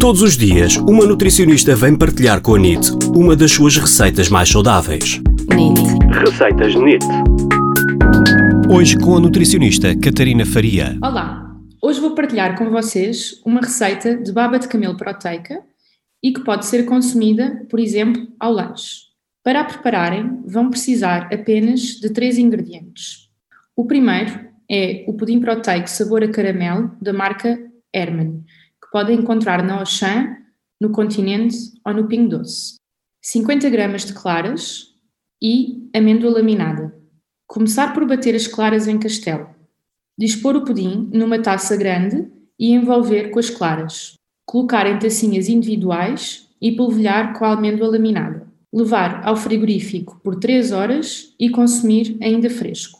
Todos os dias, uma nutricionista vem partilhar com a NIT uma das suas receitas mais saudáveis. NIT. Receitas NIT. Hoje com a nutricionista Catarina Faria. Olá, hoje vou partilhar com vocês uma receita de baba de camelo proteica e que pode ser consumida, por exemplo, ao lanche. Para a prepararem, vão precisar apenas de três ingredientes. O primeiro é o pudim proteico sabor a caramelo da marca Herman, que podem encontrar na Auchan, no Continente ou no Pingo Doce. 50 gramas de claras e amêndoa laminada. Começar por bater as claras em castelo. Dispor o pudim numa taça grande e envolver com as claras. Colocar em tacinhas individuais e polvilhar com a amêndoa laminada. Levar ao frigorífico por 3 horas e consumir ainda fresco.